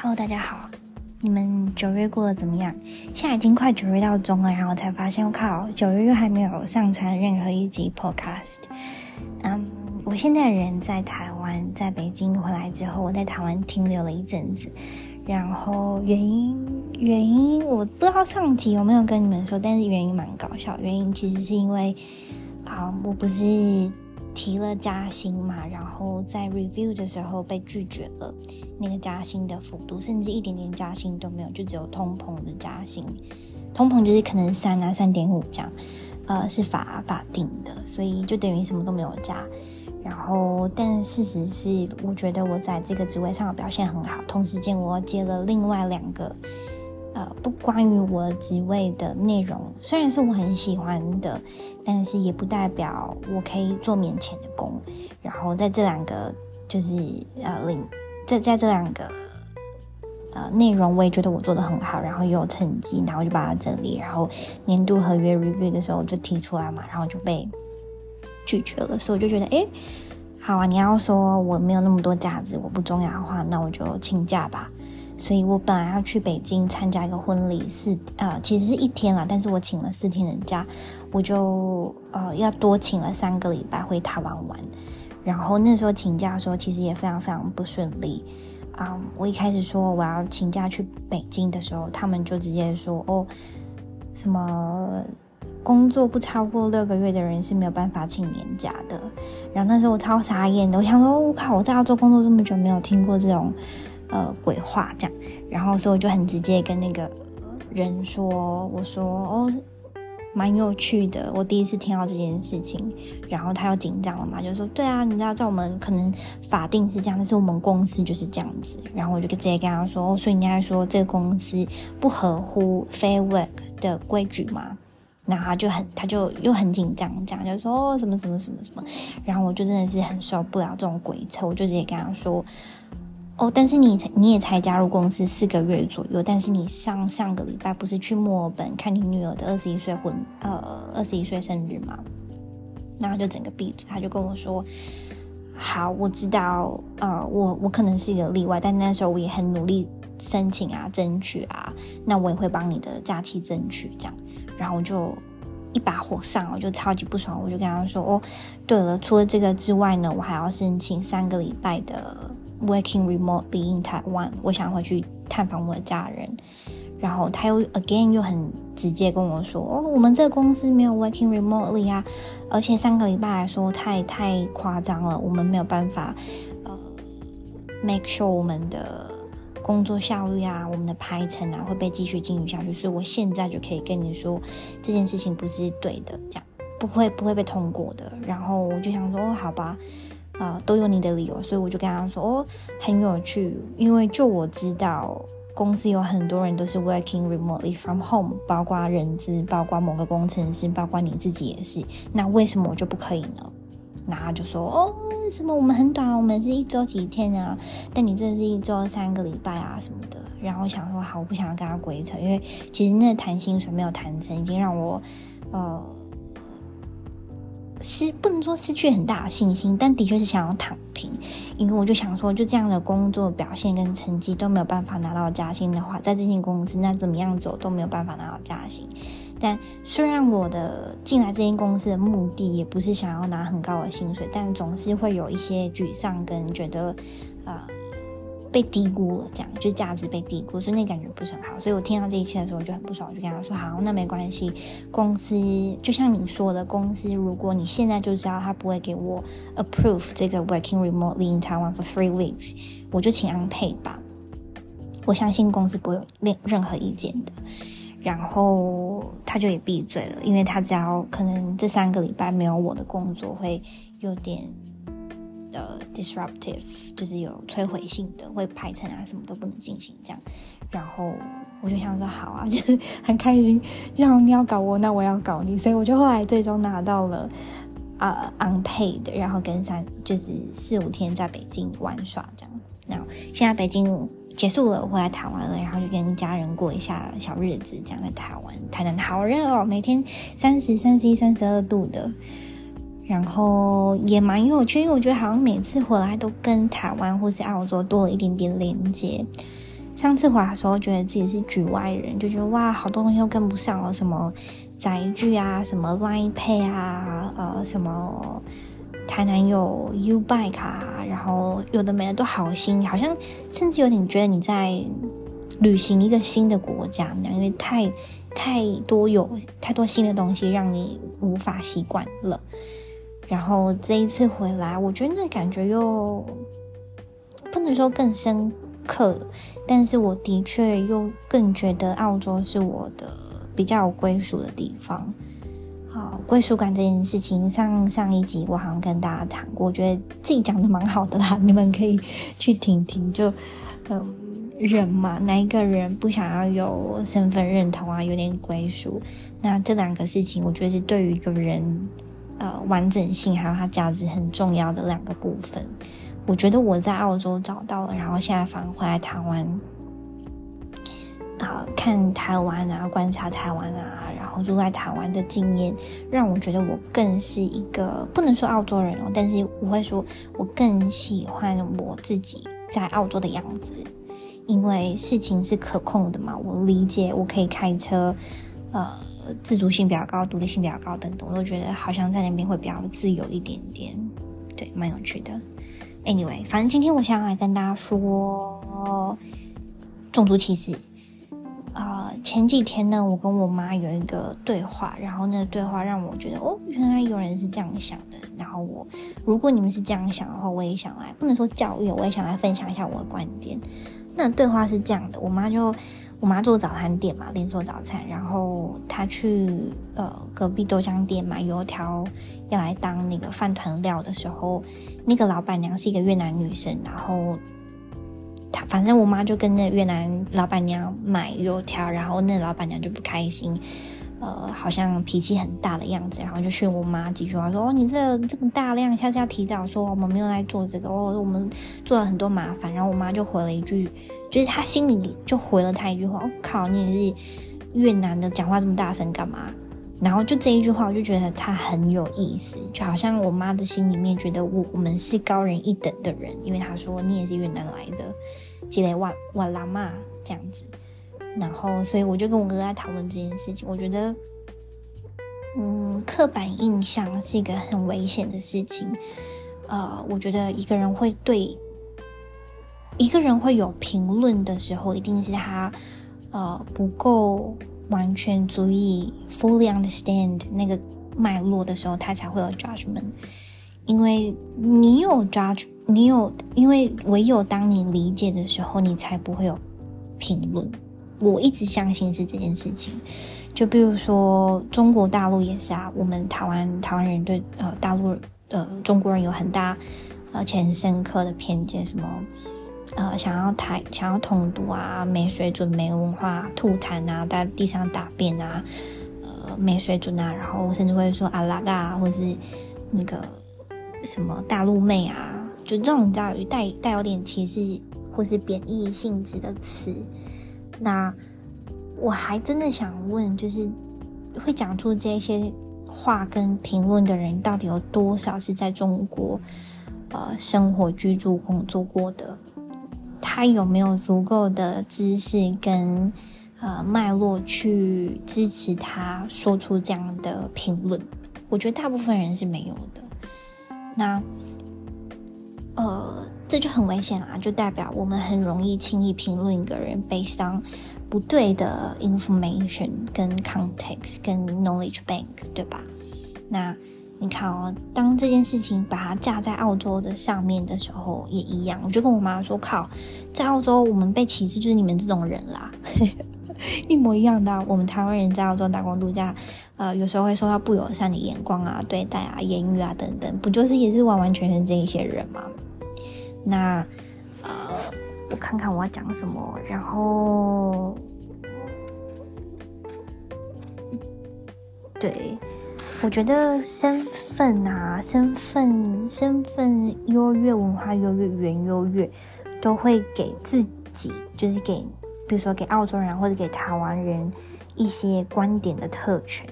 Hello，大家好，你们九月过得怎么样？现在已经快九月到中了，然后才发现，我靠，九月又还没有上传任何一集 Podcast。嗯，我现在人在台湾，在北京回来之后，我在台湾停留了一阵子，然后原因原因我不知道上集有没有跟你们说，但是原因蛮搞笑，原因其实是因为啊，我不是。提了加薪嘛，然后在 review 的时候被拒绝了，那个加薪的幅度甚至一点点加薪都没有，就只有通膨的加薪，通膨就是可能三啊三点五这样，呃是法法定的，所以就等于什么都没有加。然后，但事实是，我觉得我在这个职位上的表现很好，同时间我接了另外两个。呃，不关于我职位的内容，虽然是我很喜欢的，但是也不代表我可以做免钱的工。然后在这两个就是呃领在在这两个呃内容，我也觉得我做的很好，然后也有成绩，然后就把它整理，然后年度合约 review 的时候就提出来嘛，然后就被拒绝了。所以我就觉得，哎，好啊，你要说我没有那么多价值，我不重要的话，那我就请假吧。所以我本来要去北京参加一个婚礼，四呃其实是一天啦，但是我请了四天的假，我就呃要多请了三个礼拜回台湾玩。然后那时候请假的时候，其实也非常非常不顺利啊、我一开始说我要请假去北京的时候，他们就直接说哦，什么工作不超过六个月的人是没有办法请年假的。然后那时候我超傻眼的，我想说我靠，我在澳洲工作这么久，没有听过这种。呃，鬼话这样，然后所以我就很直接跟那个人说，我说哦，蛮有趣的，我第一次听到这件事情，然后他又紧张了嘛，就说对啊，你知道在我们可能法定是这样，但是我们公司就是这样子，然后我就直接跟他说，哦，所以你应该说这个公司不合乎 Fair Work 的规矩嘛，然后他就很，他就又很紧张，这样就说哦，什么什么什么什么，然后我就真的是很受不了这种鬼扯，我就直接跟他说。哦，但是你才你也才加入公司四个月左右，但是你上上个礼拜不是去墨尔本看你女儿的二十一岁婚呃二十一岁生日吗？然后就整个闭嘴，他就跟我说：“好，我知道，呃，我我可能是一个例外，但那时候我也很努力申请啊，争取啊，那我也会帮你的假期争取这样。”然后我就一把火上，我就超级不爽，我就跟他说：“哦，对了，除了这个之外呢，我还要申请三个礼拜的。” Working remotely in Taiwan，我想回去探访我的家人，然后他又 again 又很直接跟我说：“哦，我们这个公司没有 working remotely 啊，而且三个礼拜来说太太夸张了，我们没有办法呃 make sure 我们的工作效率啊，我们的排程啊会被继续进行下去，所以我现在就可以跟你说这件事情不是对的，这样不会不会被通过的。”然后我就想说：“哦，好吧。”啊、都有你的理由，所以我就跟他说，哦，很有趣，因为就我知道，公司有很多人都是 working remotely from home，包括人资，包括某个工程师，包括你自己也是，那为什么我就不可以呢？然后就说，哦，什么我们很短，我们是一周几天啊，但你这是一周三个礼拜啊什么的。然后我想说，好，我不想要跟他鬼扯，因为其实那谈薪水没有谈成，已经让我，呃。失不能说失去很大的信心，但的确是想要躺平，因为我就想说，就这样的工作表现跟成绩都没有办法拿到加薪的话，在这间公司那怎么样走都没有办法拿到加薪。但虽然我的进来这间公司的目的也不是想要拿很高的薪水，但总是会有一些沮丧跟觉得，啊、被低估了，这样就价值被低估，所以那感觉不是很好。所以我听到这一切的时候，我就很不爽，我就跟他说：“好，那没关系。公司就像你说的，公司如果你现在就知道他不会给我 approve 这个 working remotely in Taiwan for three weeks，我就请 unpaid 吧。我相信公司不会有任任何意见的。然后他就也闭嘴了，因为他知道可能这三个礼拜没有我的工作会有点。的 disruptive 就是有摧毁性的，会排成啊，什么都不能进行这样。然后我就想说，好啊，就 是很开心，这样你要搞我，那我要搞你，所以我就后来最终拿到了啊、unpaid 然后跟三就是四五天在北京玩耍这样。然后现在北京结束了，我回来台湾了，然后就跟家人过一下小日子，这样在台湾，台南好热哦，每天三十三十一、三十二度的。然后也蛮有趣，因为我觉得好像每次回来都跟台湾或是澳洲多了一点点连接。上次回来的时候，觉得自己是局外人，就觉得哇，好多东西都跟不上了，什么宅具啊，什么 Line Pay 啊，呃，什么台南有 U Bike 啊，然后有的没的都好新，好像甚至有点觉得你在旅行一个新的国家那样，因为太太多有太多新的东西让你无法习惯了。然后这一次回来，我觉得那感觉又不能说更深刻，但是我的确又更觉得澳洲是我的比较有归属的地方。好，归属感这件事情，上上一集我好像跟大家谈过，我觉得自己讲的蛮好的啦，你们可以去听听。就嗯，人嘛，哪一个人不想要有身份认同啊，有点归属？那这两个事情，我觉得是对于一个人。呃，完整性还有它价值很重要的两个部分，我觉得我在澳洲找到了，然后现在返回来台湾，啊、看台湾啊，观察台湾啊，然后住在台湾的经验，让我觉得我更是一个不能说澳洲人哦，但是我会说我更喜欢我自己在澳洲的样子，因为事情是可控的嘛，我理解，我可以开车，呃。自主性比较高，独立性比较高等等，我都觉得好像在那边会比较自由一点点，对，蛮有趣的。Anyway，反正今天我想来跟大家说种族歧视。啊、呃，前几天呢，我跟我妈有一个对话，然后那个对话让我觉得，哦，原来有人是这样想的。然后我，如果你们是这样想的话，我也想来，不能说教育，我也想来分享一下我的观点。那对话是这样的，我妈就。我妈做早餐店嘛，连锁早餐。然后她去呃隔壁豆浆店买油条，要来当那个饭团料的时候，那个老板娘是一个越南女生。然后她反正我妈就跟那越南老板娘买油条，然后那老板娘就不开心，呃，好像脾气很大的样子，然后就训我妈几句话，说：“哦，你这这么大量，下次要提早说，我们没有来做这个，哦，我们做了很多麻烦。”然后我妈就回了一句。就是他心里就回了他一句话：“我、靠，你也是越南的，讲话这么大声干嘛？”然后就这一句话，我就觉得他很有意思，就好像我妈的心里面觉得我我们是高人一等的人，因为他说你也是越南来的，积累瓦瓦拉嘛这样子。然后，所以我就跟我哥哥在讨论这件事情。我觉得，嗯，刻板印象是一个很危险的事情。呃，我觉得一个人会对。一个人会有评论的时候，一定是他，呃，不够完全足以 fully understand 那个脉络的时候，他才会有 judgment。因为你有 judge，你有，因为唯有当你理解的时候，你才不会有评论。我一直相信是这件事情。就比如说中国大陆也是啊，我们台湾台湾人对呃大陆呃中国人有很大而且很深刻的偏见，什么？呃，想要台想要统独啊，没水准、没文化、吐痰啊，在地上大便啊，呃，没水准啊，然后甚至会说阿拉嘎，或是那个什么大陆妹啊，就这种你知道带带有点歧视或是贬义性质的词。那我还真的想问，就是会讲出这些话跟评论的人，到底有多少是在中国呃生活、居住、工作过的？他有没有足够的知识跟呃脉络去支持他说出这样的评论？我觉得大部分人是没有的。那呃，这就很危险啦，就代表我们很容易轻易评论一个人，based on 不对的 information 跟 context 跟 knowledge bank，对吧？那。你看哦，当这件事情把它架在澳洲的上面的时候，也一样。我就跟我妈说：“靠，在澳洲我们被歧视就是你们这种人啦，一模一样的。我们台湾人在澳洲打工度假，呃，有时候会受到不友善的眼光啊、对待啊、言语啊等等，不就是也是完完全全这一些人吗？那呃，我看看我要讲什么，然后对。”我觉得身份啊，身份、身份优越、文化优越、语言优越，都会给自己，就是给，比如说给澳洲人或者给台湾人一些观点的特权，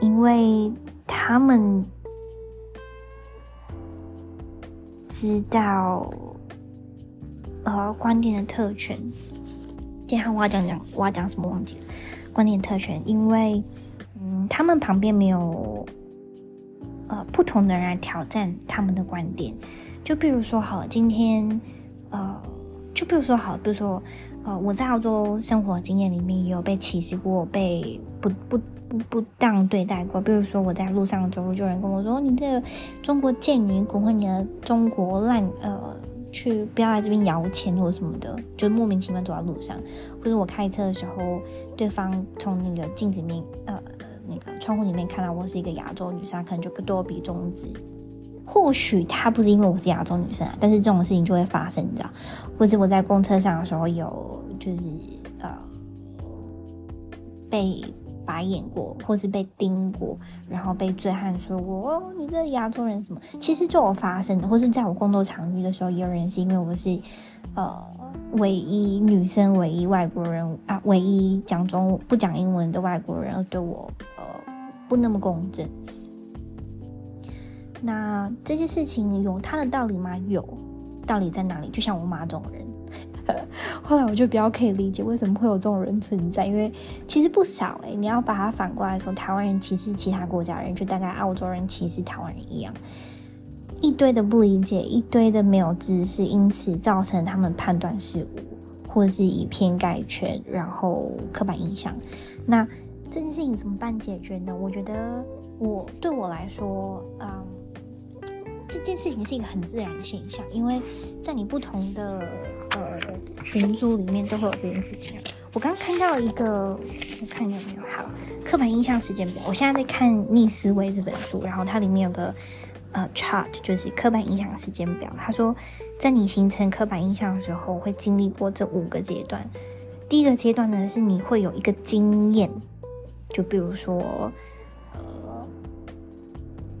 因为他们知道，呃，观点的特权，接下来我要讲讲我要讲什么忘记了，观点特权，因为，他们旁边没有呃不同的人来挑战他们的观点，就比如说好，今天呃，就比如说好，比如说呃，我在澳洲生活经验里面也有被歧视过，被不不不不当对待过，比如说我在路上走路，就有人跟我说，你这个中国贱女，滚回你的中国烂呃。去不要来这边摇钱或什么的，就莫名其妙走在路上，或者我开车的时候，对方从那个镜子面呃窗户里面看到我是一个亚洲女生，可能就对我比中指。或许他不是因为我是亚洲女生啊，但是这种事情就会发生，你知道？或是我在公车上的时候有就是呃被。白眼过，或是被盯过，然后被醉汉说过哦，你这亚洲人什么？其实就有发生的，或是在我工作场域的时候，也有人是因为我是呃唯一女生、唯一外国人啊，唯一讲中不讲英文的外国人，而对我呃不那么公正。那这些事情有他的道理吗？有，道理在哪里？就像我妈这种人。后来我就比较可以理解为什么会有这种人存在，因为其实不少诶，你要把它反过来说，台湾人歧视其他国家人，就大概澳洲人歧视台湾人一样，一堆的不理解，一堆的没有知识，因此造成他们判断失误，或是以偏概全，然后刻板印象。那这件事情怎么办解决呢？我觉得我对我来说，嗯。这件事情是一个很自然的现象，因为在你不同的呃群组里面都会有这件事情。我刚刚看到一个，我看有没有好刻板印象时间表。我现在在看《逆思维》这本书，然后它里面有个呃 chart，就是刻板印象时间表。他说，在你形成刻板印象的时候，会经历过这五个阶段。第一个阶段呢，是你会有一个经验，就比如说，呃，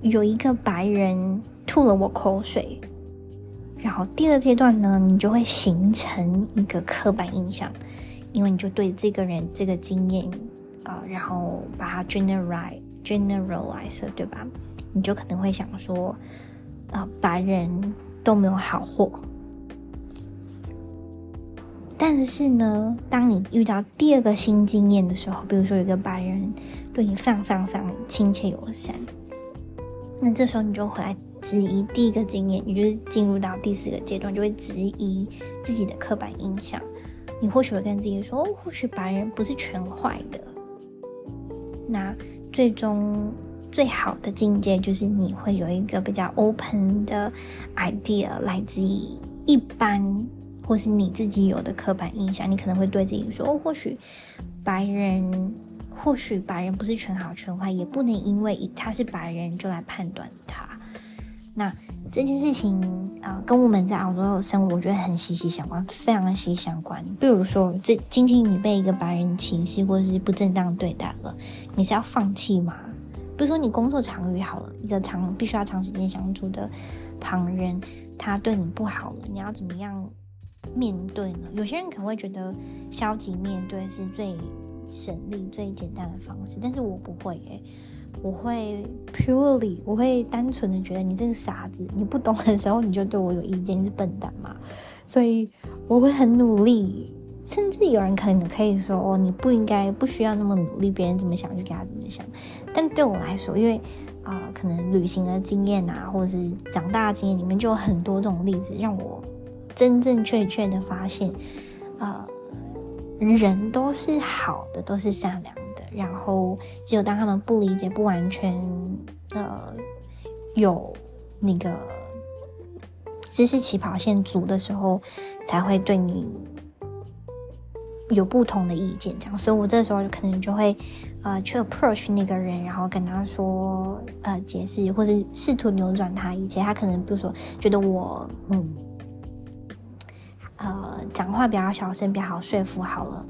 有一个白人。吐了我口水，然后第二阶段呢，你就会形成一个刻板印象，因为你就对这个人这个经验啊、然后把它 generalize generalize 对吧？你就可能会想说，啊、白人都没有好货。但是呢，当你遇到第二个新经验的时候，比如说有一个白人对你非常非常非常亲切友善，那这时候你就回来。质疑第一个经验，你就是进入到第四个阶段，就会质疑自己的刻板印象。你或许会跟自己说：“哦，或许白人不是全坏的。”那最终最好的境界就是你会有一个比较 open 的 idea，来自于一般或是你自己有的刻板印象。你可能会对自己说：“哦，或许白人，或许白人不是全好全坏，也不能因为他是白人就来判断他。”那这件事情啊、跟我们在澳洲生活，我觉得很息息相关，非常的息息相关。比如说，这今天你被一个白人歧视或者是不正当对待了，你是要放弃吗？比如说，你工作场域好了，一个长必须要长时间相处的旁人，他对你不好了，你要怎么样面对呢？有些人可能会觉得消极面对是最省力、最简单的方式，但是我不会诶、我会 purely，我会单纯的觉得你这个傻子，你不懂的时候你就对我有意见，你是笨蛋嘛？所以我会很努力，甚至有人可能可以说哦，你不应该，不需要那么努力，别人怎么想就给他怎么想。但对我来说，因为啊、可能旅行的经验啊，或者是长大的经验里面，就有很多这种例子，让我真正确确的发现，呃，人都是好的，都是善良的。然后，只有当他们不理解、不完全呃有那个知识起跑线足的时候，才会对你有不同的意见。这样，所以我这时候可能就会呃去 approach 那个人，然后跟他说呃解释，或者试图扭转他一切。他可能比如说觉得我嗯讲话比较小声，比较好说服好了。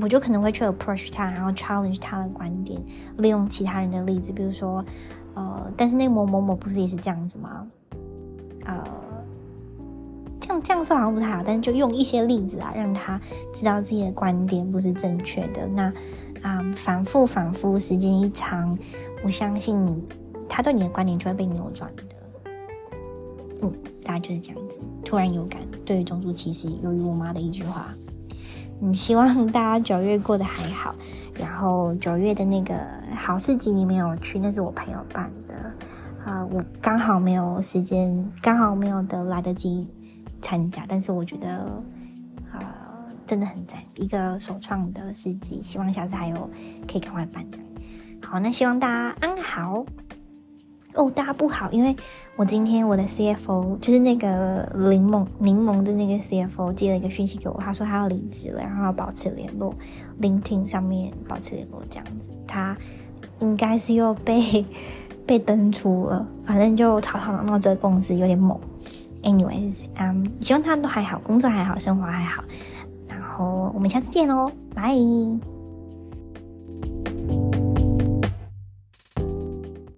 我就可能会去 approach 他，然后 challenge 他的观点，利用其他人的例子，比如说，呃，但是那个某某某不是也是这样子吗？呃，这样这样说好像不太好，但是就用一些例子啊，让他知道自己的观点不是正确的。那啊、反复反复，时间一长，我相信你，他对你的观点就会被扭转的。嗯，大概就是这样子。突然有感，对于种族歧视，由于我妈的一句话。嗯，希望大家九月过得还好。然后九月的那个好事集里面有去，那是我朋友办的。啊、我刚好没有时间，刚好没有得来得及参加。但是我觉得，呃，真的很赞，一个首创的事集。希望下次还有可以赶快办的。好，那希望大家安好。哦，大家不好，因为我今天我的 CFO 就是那个柠檬柠檬的那个 CFO 接了一个讯息给我，他说他要离职了，然后要保持联络，LinkedIn 上面保持联络这样子。他应该是又被被登出了，反正就吵吵闹闹，这个公司有点猛。Anyways，嗯，希望他都还好，工作还好，生活还好。然后我们下次见喽，拜。